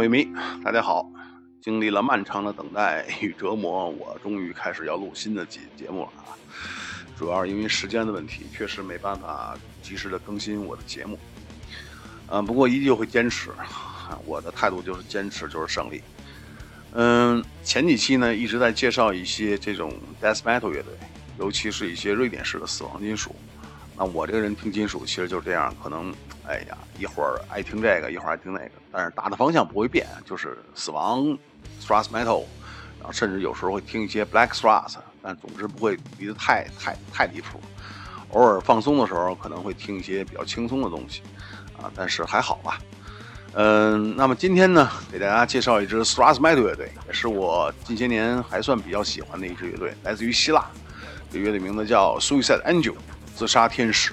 各位迷，大家好！经历了漫长的等待与折磨，我终于开始要录新的节节目了啊！主要是因为时间的问题，确实没办法及时的更新我的节目。嗯，不过依旧会坚持，我的态度就是坚持就是胜利。嗯，前几期呢一直在介绍一些这种 death metal 乐队，尤其是一些瑞典式的死亡金属。那我这个人听金属其实就是这样，可能。哎呀，一会儿爱听这个，一会儿爱听那个，但是大的方向不会变，就是死亡 thrash metal，然后甚至有时候会听一些 black thrash，但总之不会离得太太太离谱。偶尔放松的时候可能会听一些比较轻松的东西，啊，但是还好吧。嗯，那么今天呢，给大家介绍一支 thrash metal 乐队，也是我近些年还算比较喜欢的一支乐队，来自于希腊，这乐队名字叫 Suicide Angel，自杀天使。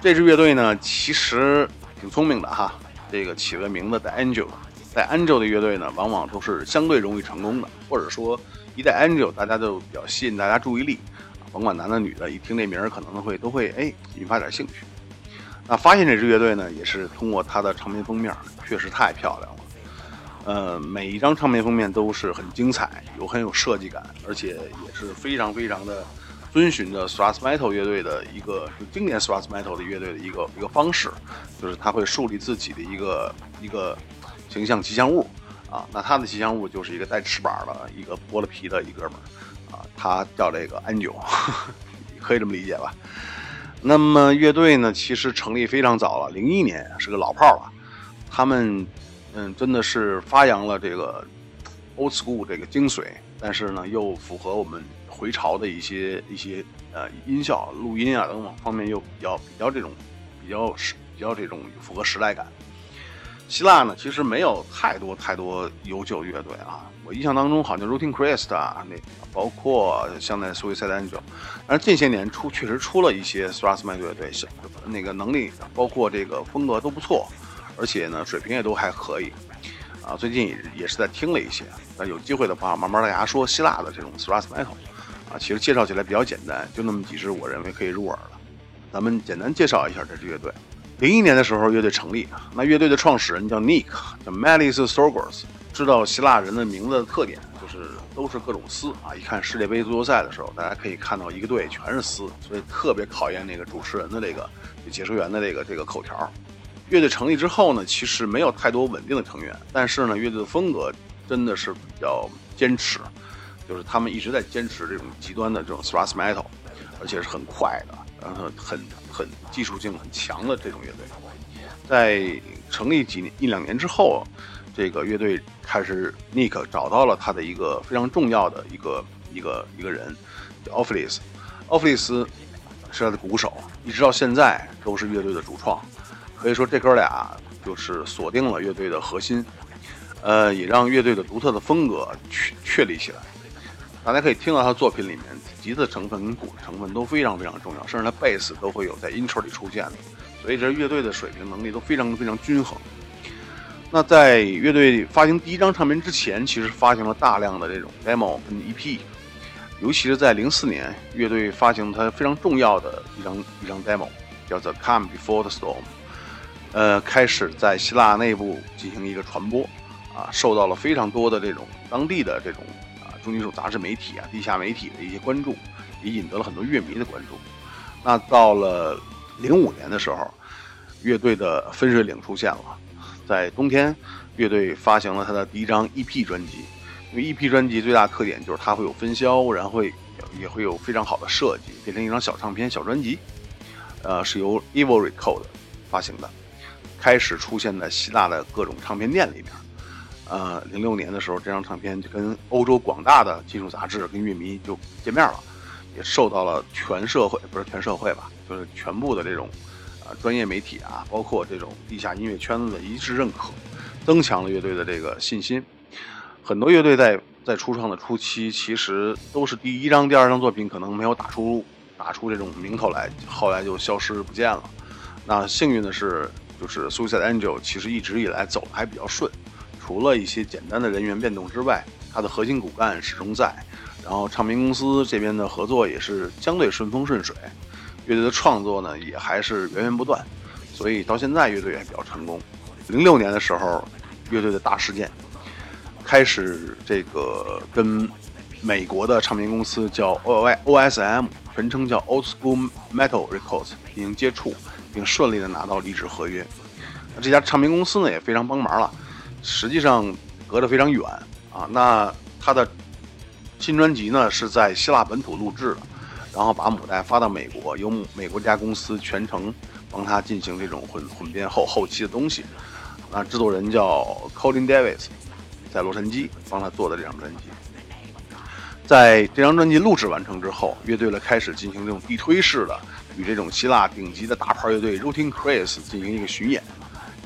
这支乐队呢，其实挺聪明的哈。这个起个名字带 Angel，带 Angel 的乐队呢，往往都是相对容易成功的，或者说一带 Angel，大家就比较吸引大家注意力，甭管男的女的，一听这名儿可能会都会哎引发点兴趣。那发现这支乐队呢，也是通过它的唱片封面，确实太漂亮了。呃，每一张唱片封面都是很精彩，有很有设计感，而且也是非常非常的。遵循着 thrash metal 乐队的一个就经典 thrash metal 的乐队的一个一个方式，就是他会树立自己的一个一个形象吉祥物啊。那他的吉祥物就是一个带翅膀的一个剥了皮的一哥们儿啊，他叫这个安九，可以这么理解吧？那么乐队呢，其实成立非常早了，零一年是个老炮儿了。他们嗯，真的是发扬了这个 old school 这个精髓，但是呢，又符合我们。回潮的一些一些呃音效、录音啊等等方面又比较比较这种比较时比较这种符合时代感。希腊呢其实没有太多太多悠久乐队啊，我印象当中好像 Rotting Christ 啊，那包括像那 Suicide Angel，但是近些年出确实出了一些 thrash metal 乐队，那个能力包括这个风格都不错，而且呢水平也都还可以。啊，最近也是在听了一些，那有机会的话慢慢大家说希腊的这种 thrash metal。啊，其实介绍起来比较简单，就那么几支，我认为可以入耳了。咱们简单介绍一下这支乐队。零一年的时候，乐队成立，那乐队的创始人叫 Nick，叫 Melis Sorgos。知道希腊人的名字的特点，就是都是各种丝啊。一看世界杯足球赛的时候，大家可以看到一个队全是丝，所以特别考验那个主持人的这个解说员的这个这个口条。乐队成立之后呢，其实没有太多稳定的成员，但是呢，乐队的风格真的是比较坚持。就是他们一直在坚持这种极端的这种 thrash metal，而且是很快的，然后很很技术性很强的这种乐队。在成立几年一两年之后，这个乐队开始 Nick 找到了他的一个非常重要的一个一个一个人，叫 o f f l i s o f f l i s 是他的鼓手，一直到现在都是乐队的主创。可以说这哥俩就是锁定了乐队的核心，呃，也让乐队的独特的风格确确立起来。大家可以听到他作品里面，吉他成分跟鼓的成分都非常非常重要，甚至他贝斯都会有在 intro 里出现的，所以这乐队的水平能力都非常非常均衡。那在乐队发行第一张唱片之前，其实发行了大量的这种 demo 跟 EP，尤其是在零四年，乐队发行它非常重要的一张一张 demo，叫做《Come Before the Storm》，呃，开始在希腊内部进行一个传播，啊，受到了非常多的这种当地的这种。重金属杂志媒体啊，地下媒体的一些关注，也引得了很多乐迷的关注。那到了零五年的时候，乐队的分水岭出现了。在冬天，乐队发行了他的第一张 EP 专辑。因为 EP 专辑最大特点就是它会有分销，然后会也会有非常好的设计，变成一张小唱片、小专辑。呃，是由 Evil Record 发行的，开始出现在希腊的各种唱片店里面。呃，零六年的时候，这张唱片就跟欧洲广大的金属杂志跟乐迷就见面了，也受到了全社会不是全社会吧，就是全部的这种呃专业媒体啊，包括这种地下音乐圈子的一致认可，增强了乐队的这个信心。很多乐队在在初创的初期，其实都是第一张、第二张作品可能没有打出打出这种名头来，后来就消失不见了。那幸运的是，就是 Suicide Angel 其实一直以来走的还比较顺。除了一些简单的人员变动之外，它的核心骨干始终在。然后唱片公司这边的合作也是相对顺风顺水，乐队的创作呢也还是源源不断，所以到现在乐队也比较成功。零六年的时候，乐队的大事件，开始这个跟美国的唱片公司叫 O I O S M，全称叫 Old School Metal Records 进行接触，并顺利的拿到离职合约。那这家唱片公司呢也非常帮忙了，实际上隔得非常远啊。那他的新专辑呢是在希腊本土录制的，然后把母带发到美国，由美国这家公司全程帮他进行这种混混编后后期的东西。那制作人叫 Colin Davis，在洛杉矶帮他做的这张专辑。在这张专辑录制完成之后，乐队呢开始进行这种地推式的与这种希腊顶级的大牌乐队 Rooting Chris 进行一个巡演，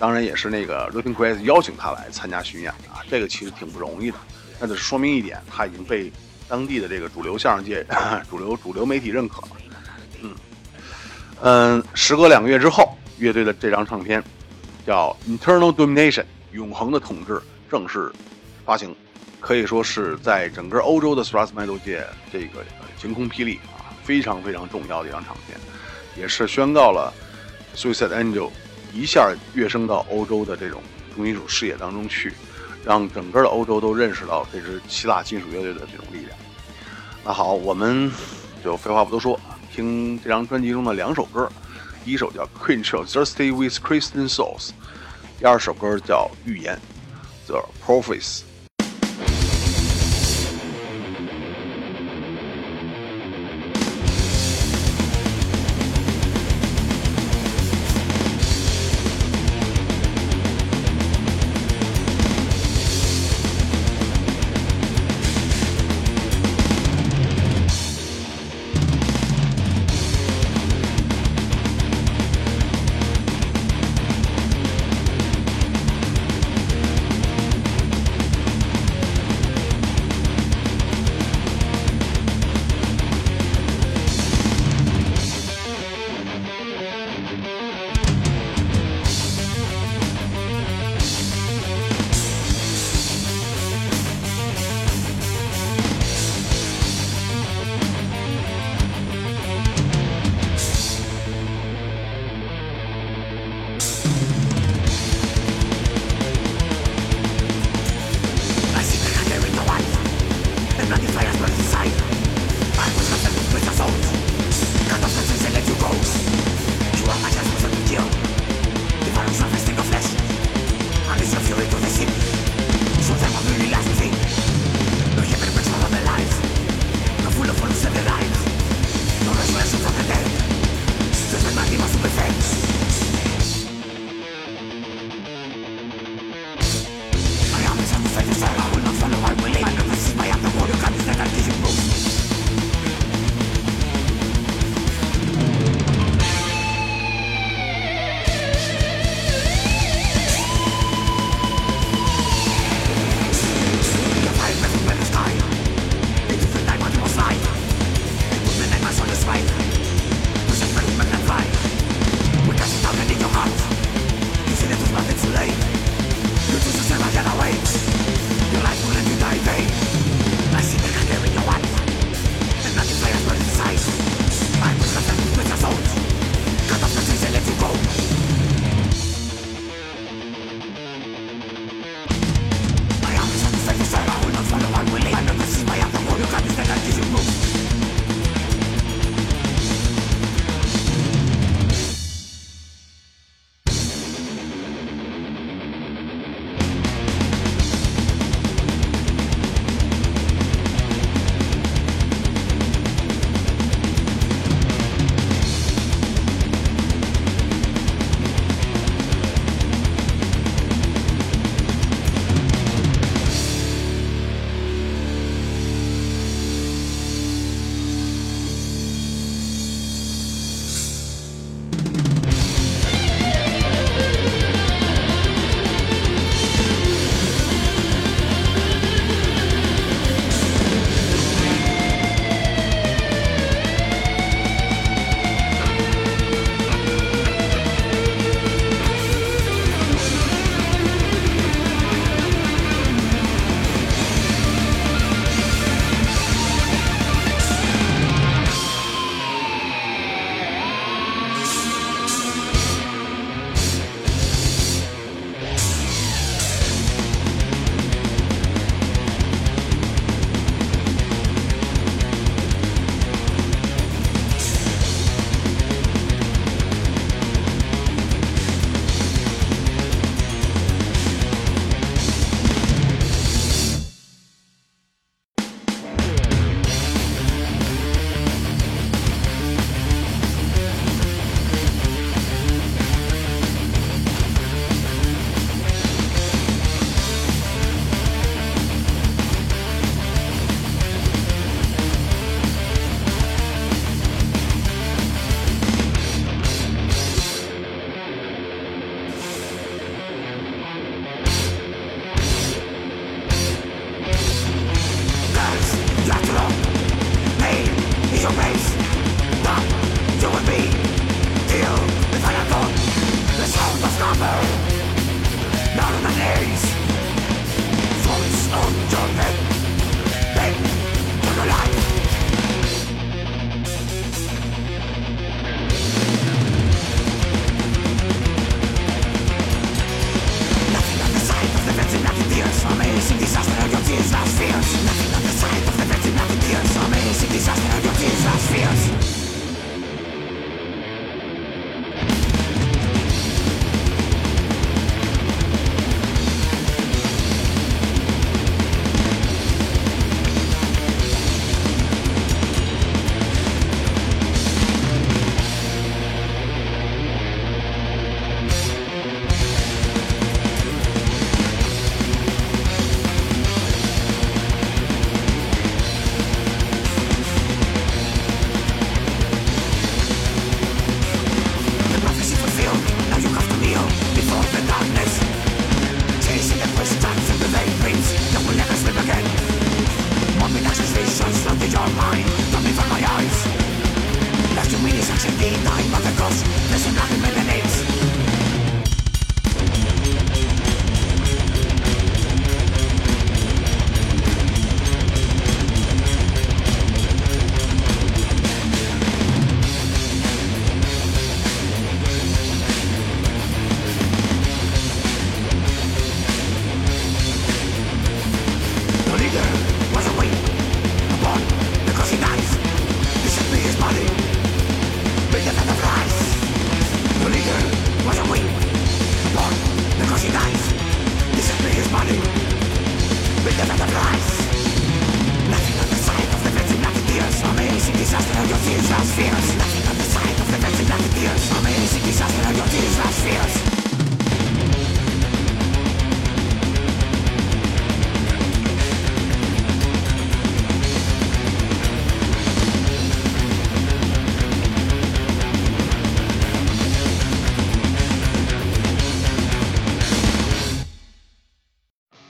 当然也是那个 Rooting Chris 邀请他来参加巡演的啊，这个其实挺不容易的。那就是说明一点，他已经被当地的这个主流相声界、主流主流媒体认可了。嗯嗯，时隔两个月之后，乐队的这张唱片叫《Internal Domination》永恒的统治正式发行。可以说是在整个欧洲的 thrash metal 界，这个晴空霹雳啊，非常非常重要的一张唱片，也是宣告了 Suicide Angel 一下跃升到欧洲的这种重金属视野当中去，让整个的欧洲都认识到这支希腊金属乐队的这种力量。那好，我们就废话不多说，听这张专辑中的两首歌，第一首叫《Queen Show Thirsty with Christian Souls》，第二首歌叫《预言》，The Prophets。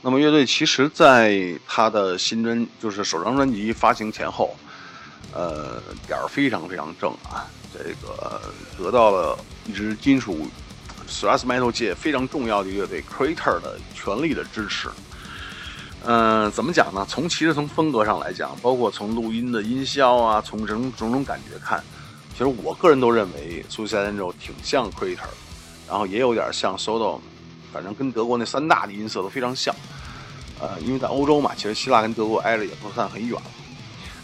那么乐队其实在他的新专就是首张专辑发行前后，呃，点儿非常非常正啊，这个得到了一支金属 thrash metal 界非常重要的乐队 Crater 的全力的支持。嗯，怎么讲呢？从其实从风格上来讲，包括从录音的音效啊，从种种种感觉看，其实我个人都认为 Suicide Angel 挺像 Crater，然后也有点像 Sodom，反正跟德国那三大的音色都非常像。呃，因为在欧洲嘛，其实希腊跟德国挨着也不算很远。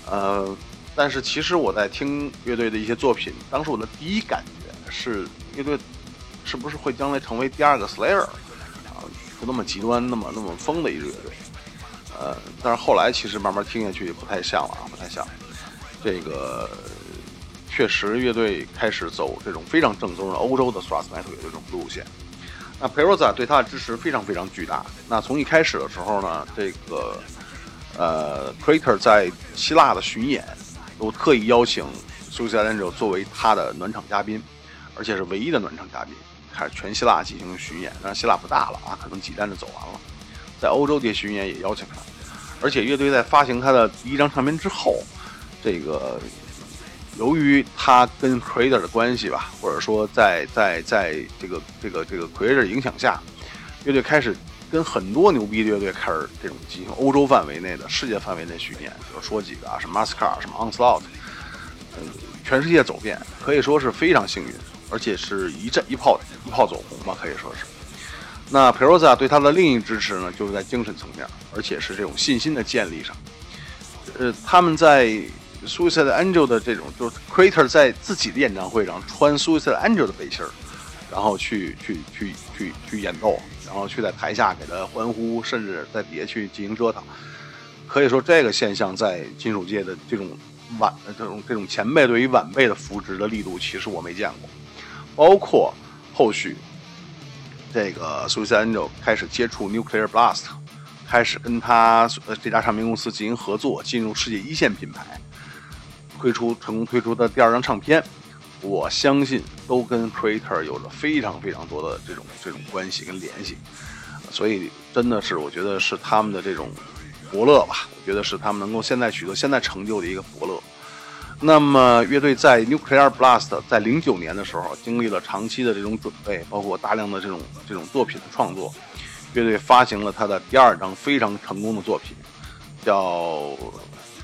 呃，但是其实我在听乐队的一些作品，当时我的第一感觉是，乐队是不是会将来成为第二个 Slayer 啊？不那么极端，那么那么疯的一支乐队。呃，但是后来其实慢慢听下去也不太像了啊，不太像。这个确实乐队开始走这种非常正宗的欧洲的 thrash metal 这种路线。那 Peroza 对他的支持非常非常巨大。那从一开始的时候呢，这个呃 Crater 在希腊的巡演都特意邀请 Suicide Angel 作为他的暖场嘉宾，而且是唯一的暖场嘉宾，开始全希腊进行巡演。但是希腊不大了啊，可能几站就走完了。在欧洲这些巡演也邀请他。而且乐队在发行他的第一张唱片之后，这个由于他跟 Creator 的关系吧，或者说在在在这个这个这个 Creator 影响下，乐队开始跟很多牛逼的乐队开始这种进行欧洲范围内的世界范围内巡演，比如说几个啊，什么 Mascar，什么 Onslaught，嗯，全世界走遍，可以说是非常幸运，而且是一阵一炮一炮走红吧，可以说是。那 Peroza 对他的另一支持呢，就是在精神层面，而且是这种信心的建立上。呃，他们在 Suicide Angel 的这种，就是 Crater 在自己的演唱会上穿 Suicide Angel 的背心儿，然后去去去去去演奏，然后去在台下给他欢呼，甚至在底下去进行折腾。可以说，这个现象在金属界的这种晚这种这种前辈对于晚辈的扶植的力度，其实我没见过。包括后续。这个 Suicide Angel 开始接触 Nuclear Blast，开始跟他呃这家唱片公司进行合作，进入世界一线品牌，推出成功推出的第二张唱片，我相信都跟 Creator 有着非常非常多的这种这种关系跟联系，所以真的是我觉得是他们的这种伯乐吧，我觉得是他们能够现在取得现在成就的一个伯乐。那么，乐队在 Nuclear Blast 在零九年的时候，经历了长期的这种准备，包括大量的这种这种作品的创作，乐队发行了他的第二张非常成功的作品，叫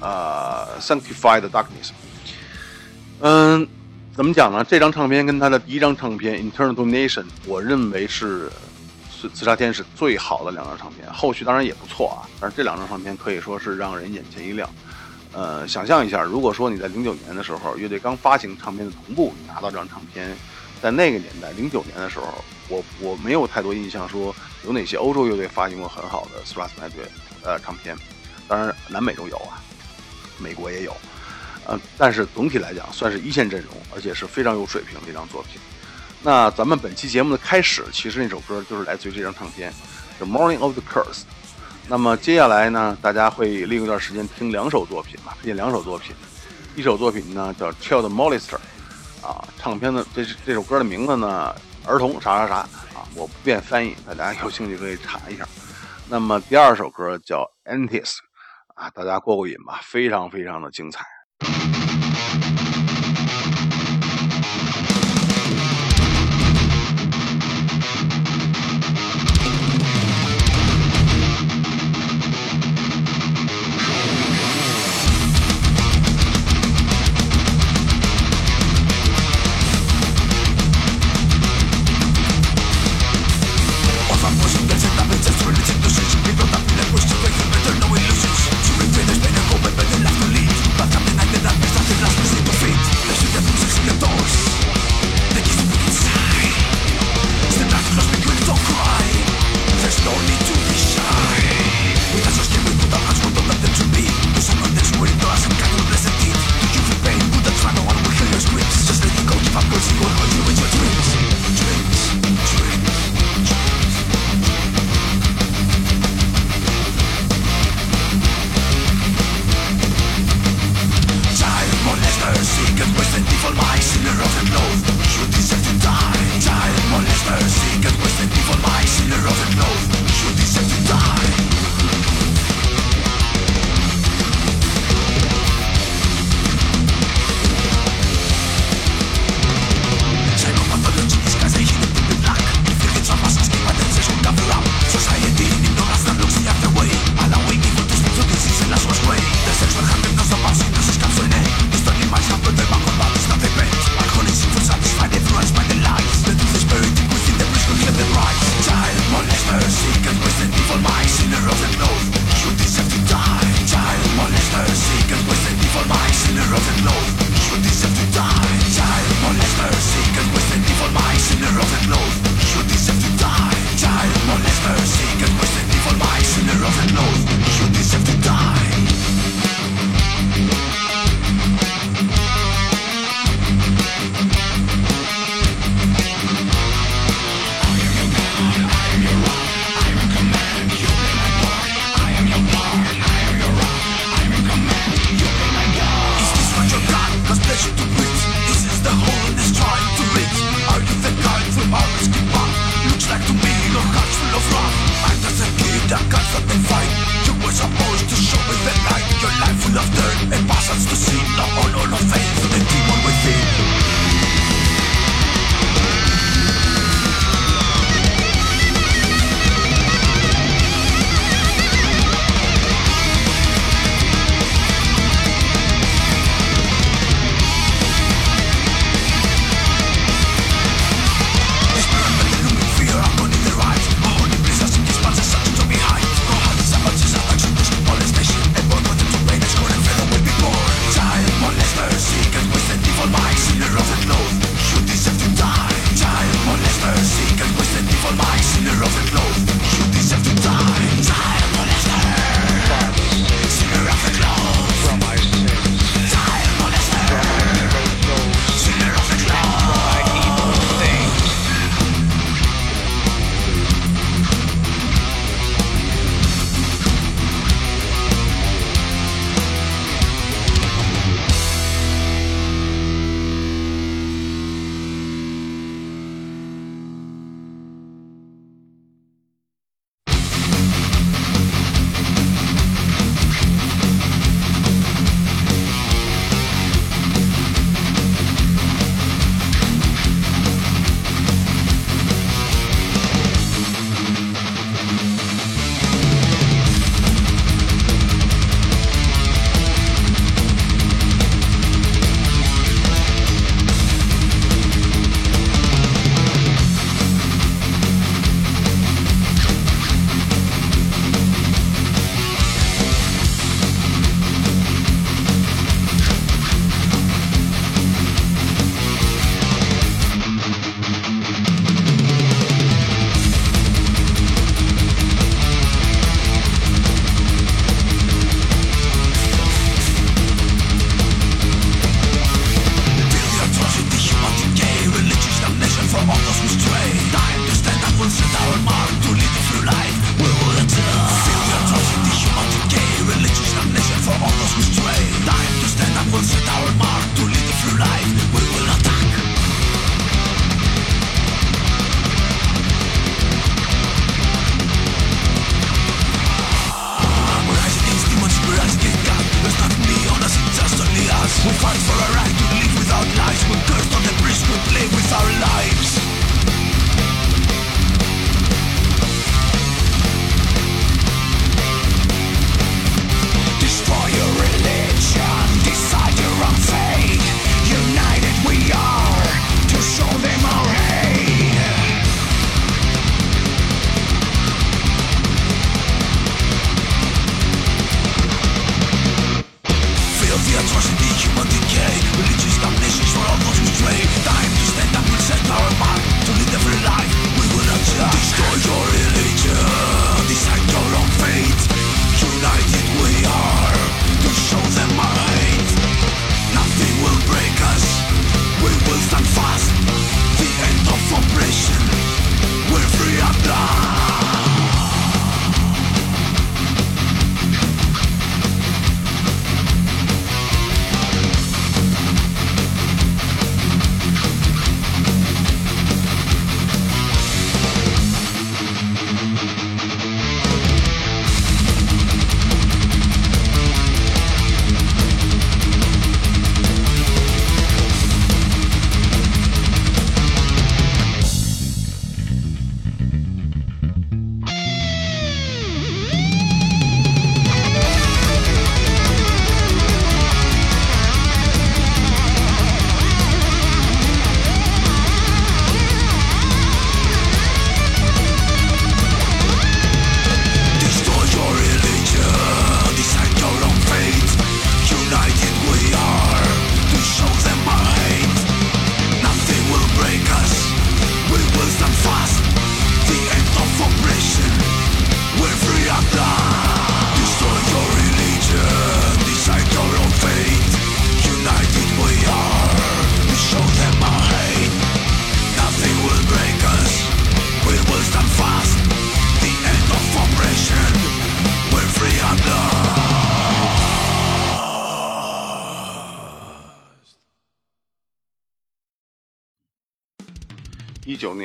呃 Sanctified Darkness。嗯，怎么讲呢？这张唱片跟他的第一张唱片 Internal donation，我认为是是自杀天使最好的两张唱片。后续当然也不错啊，但是这两张唱片可以说是让人眼前一亮。呃，想象一下，如果说你在零九年的时候，乐队刚发行唱片的同步，你拿到这张唱片，在那个年代，零九年的时候，我我没有太多印象说有哪些欧洲乐队发行过很好的 thrash metal 呃唱片，当然南美洲有啊，美国也有，呃，但是总体来讲算是一线阵容，而且是非常有水平的一张作品。那咱们本期节目的开始，其实那首歌就是来自于这张唱片，《The Morning of the Curse》。那么接下来呢，大家会利用一段时间听两首作品吧，推荐两首作品。一首作品呢叫《Child Molester》，啊，唱片的这这首歌的名字呢，儿童啥啥啥啊，我不便翻译，大家有兴趣可以查一下。那么第二首歌叫《Antis》，啊，大家过过瘾吧，非常非常的精彩。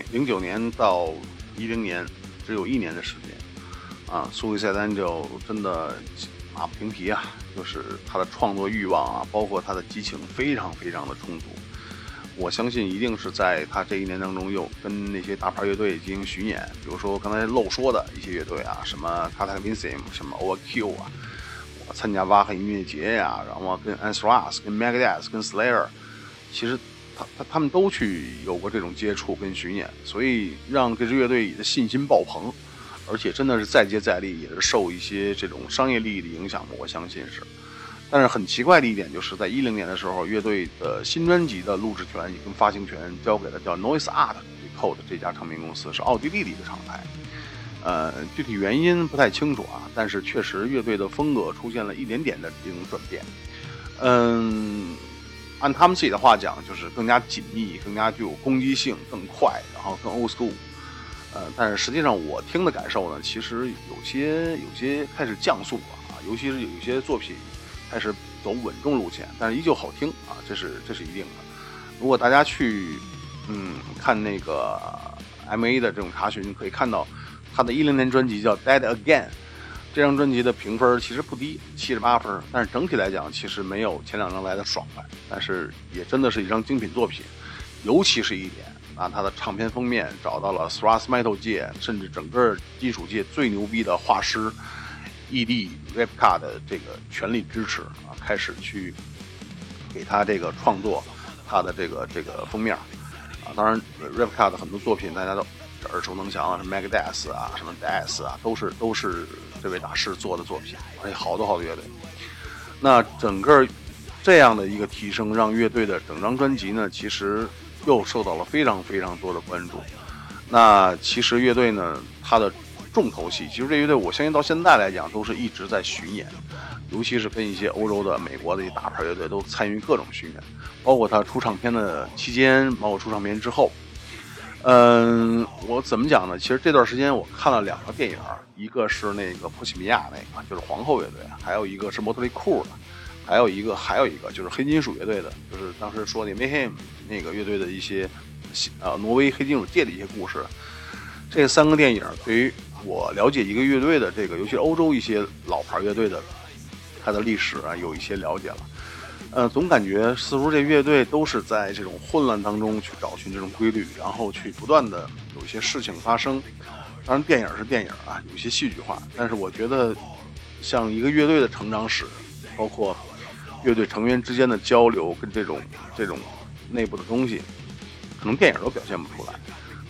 年、零九年到一零年，只有一年的时间啊，苏维塞丹就真的马不停蹄啊，就是他的创作欲望啊，包括他的激情，非常非常的充足。我相信一定是在他这一年当中，又跟那些大牌乐队进行巡演，比如说刚才漏说的一些乐队啊，什么 c a t a c l y s m 什么 OQ 啊，我参加挖黑音乐节呀，然后跟 Anthrax、跟 Megadeth、跟 Slayer，其实他他们都去有过这种接触跟巡演，所以让这支乐队的信心爆棚，而且真的是再接再厉，也是受一些这种商业利益的影响我相信是。但是很奇怪的一点，就是在一零年的时候，乐队的新专辑的录制权跟发行权交给了叫 Noise Art Record 这家唱片公司，是奥地利的一个厂牌。呃，具体原因不太清楚啊，但是确实乐队的风格出现了一点点的这种转变。嗯，按他们自己的话讲，就是更加紧密，更加具有攻击性，更快，然后更 old school。呃，但是实际上我听的感受呢，其实有些有些开始降速了啊，尤其是有一些作品。开始走稳重路线，但是依旧好听啊，这是这是一定的。如果大家去嗯看那个 M A 的这种查询，可以看到他的一零年专辑叫《Dead Again》，这张专辑的评分其实不低，七十八分。但是整体来讲，其实没有前两张来的爽快，但是也真的是一张精品作品。尤其是一点啊，他的唱片封面找到了 Thrash Metal 界甚至整个金属界最牛逼的画师。E.D. Repka 的这个全力支持啊，开始去给他这个创作他的这个这个封面啊。当然，Repka 的很多作品大家都耳熟能详啊，什么 Megadeth 啊，什么 Death 啊，都是都是这位大师做的作品，哎好多好多乐队。那整个这样的一个提升，让乐队的整张专辑呢，其实又受到了非常非常多的关注。那其实乐队呢，它的重头戏，其实这乐队我相信到现在来讲都是一直在巡演，尤其是跟一些欧洲的、美国的一些大牌乐队都参与各种巡演，包括他出唱片的期间，包括出唱片之后。嗯，我怎么讲呢？其实这段时间我看了两个电影，一个是那个波西米亚那个，就是皇后乐队，还有一个是莫特利库的，还有一个还有一个就是黑金属乐队的，就是当时说那 Mayhem 那个乐队的一些呃挪威黑金属界的一些故事。这三个电影对于我了解一个乐队的这个，尤其欧洲一些老牌乐队的，它的历史啊，有一些了解了。呃，总感觉似乎这乐队都是在这种混乱当中去找寻这种规律，然后去不断的有一些事情发生。当然，电影是电影啊，有些戏剧化。但是我觉得，像一个乐队的成长史，包括乐队成员之间的交流跟这种这种内部的东西，可能电影都表现不出来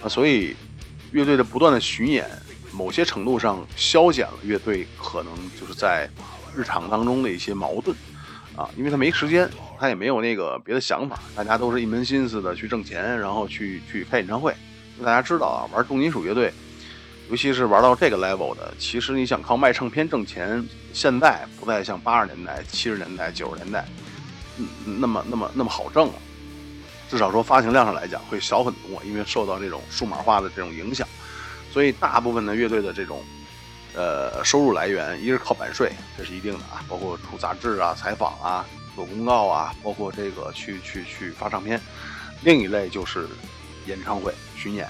啊。所以，乐队的不断的巡演。某些程度上消减了乐队可能就是在日常当中的一些矛盾啊，因为他没时间，他也没有那个别的想法，大家都是一门心思的去挣钱，然后去去开演唱会。大家知道啊，玩重金属乐队，尤其是玩到这个 level 的，其实你想靠卖唱片挣钱，现在不再像八十年代、七十年代、九十年代，嗯，那么那么那么好挣了。至少说发行量上来讲会小很多，因为受到这种数码化的这种影响。所以，大部分的乐队的这种，呃，收入来源，一是靠版税，这是一定的啊，包括出杂志啊、采访啊、做公告啊，包括这个去去去发唱片。另一类就是演唱会巡演，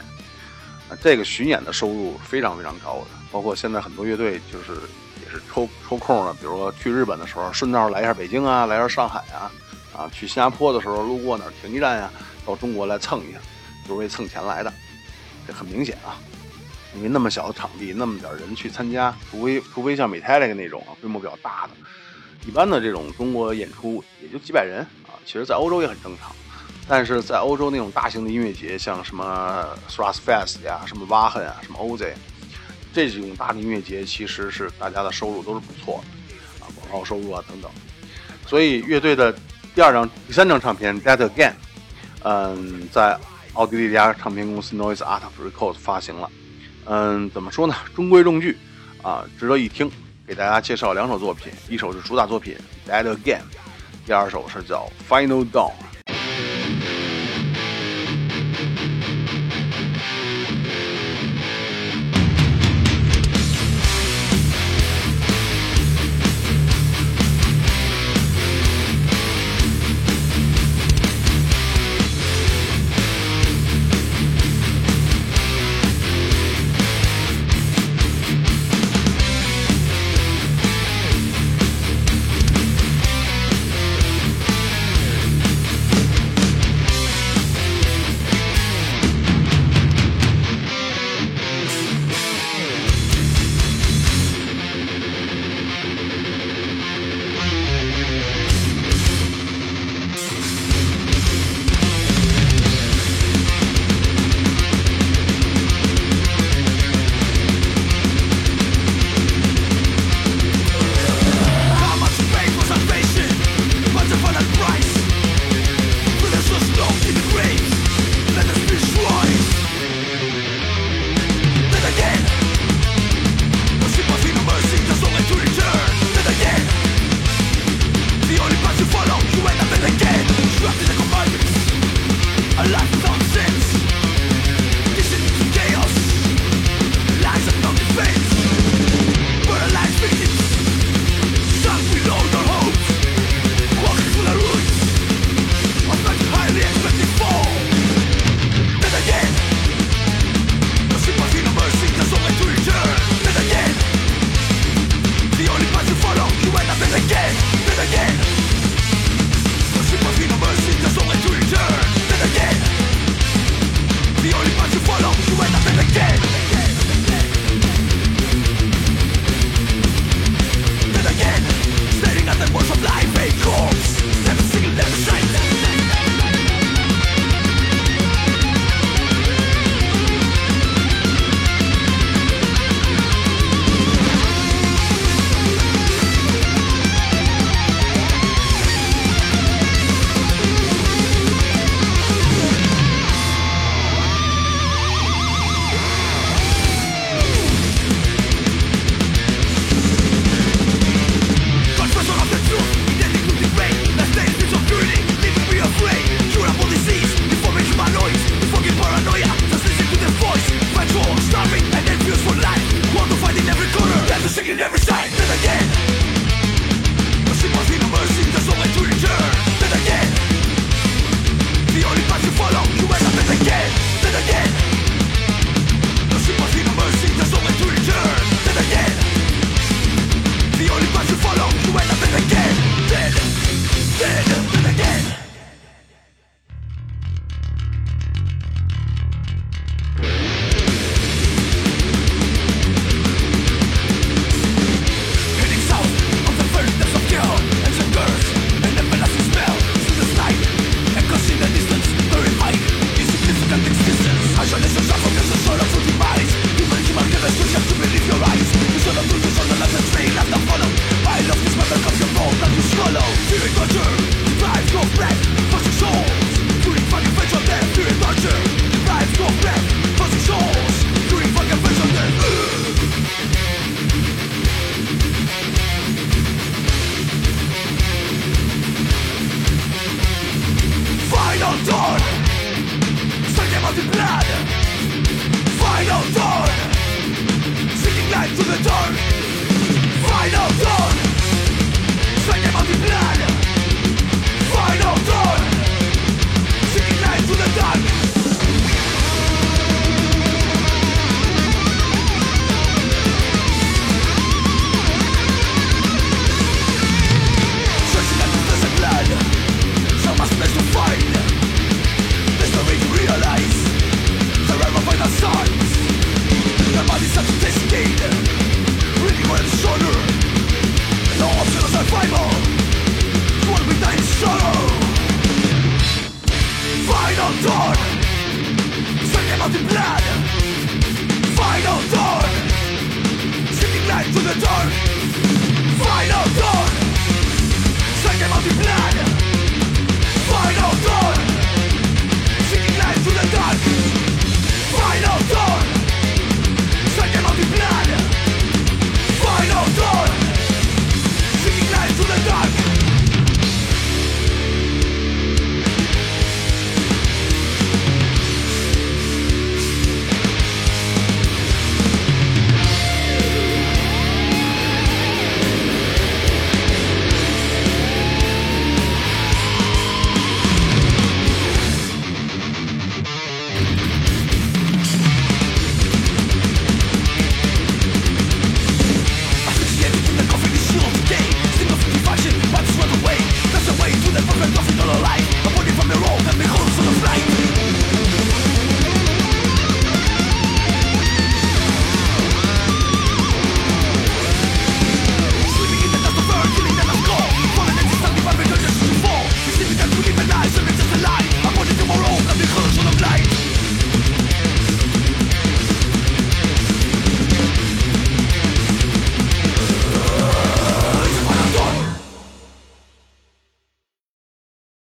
啊，这个巡演的收入非常非常高的。包括现在很多乐队就是也是抽抽空呢，比如说去日本的时候，顺道来一下北京啊，来一下上海啊，啊，去新加坡的时候路过哪儿停一站呀，到中国来蹭一下，就是为蹭钱来的，这很明显啊。因为那么小的场地，那么点人去参加，除非除非像美泰那个那种啊规模比较大的，一般的这种中国演出也就几百人啊。其实，在欧洲也很正常，但是在欧洲那种大型的音乐节，像什么 Thrash Fest 呀、什么 Wahen 啊、什么 Oz，这几种大的音乐节，其实是大家的收入都是不错的啊，广告收入啊等等。所以，乐队的第二张、第三张唱片《Dead Again》，嗯，在奥地利一家唱片公司 Noise Art Records 发行了。嗯，怎么说呢？中规中矩，啊，值得一听。给大家介绍两首作品，一首是主打作品《Dead Again》，第二首是叫《Final Dawn》。